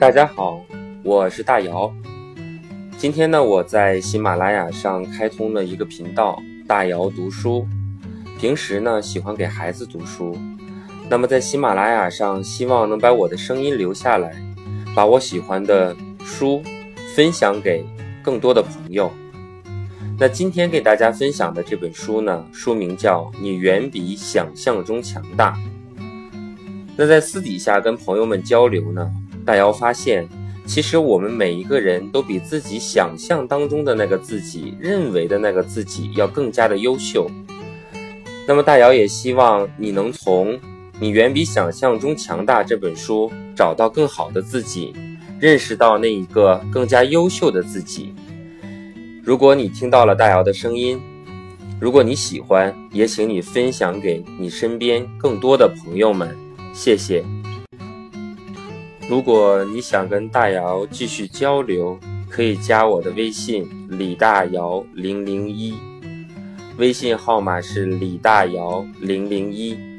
大家好，我是大姚。今天呢，我在喜马拉雅上开通了一个频道“大姚读书”。平时呢，喜欢给孩子读书。那么在喜马拉雅上，希望能把我的声音留下来，把我喜欢的书分享给更多的朋友。那今天给大家分享的这本书呢，书名叫《你远比想象中强大》。那在私底下跟朋友们交流呢。大姚发现，其实我们每一个人都比自己想象当中的那个自己、认为的那个自己要更加的优秀。那么，大姚也希望你能从《你远比想象中强大》这本书找到更好的自己，认识到那一个更加优秀的自己。如果你听到了大姚的声音，如果你喜欢，也请你分享给你身边更多的朋友们。谢谢。如果你想跟大姚继续交流，可以加我的微信李大姚零零一，微信号码是李大姚零零一。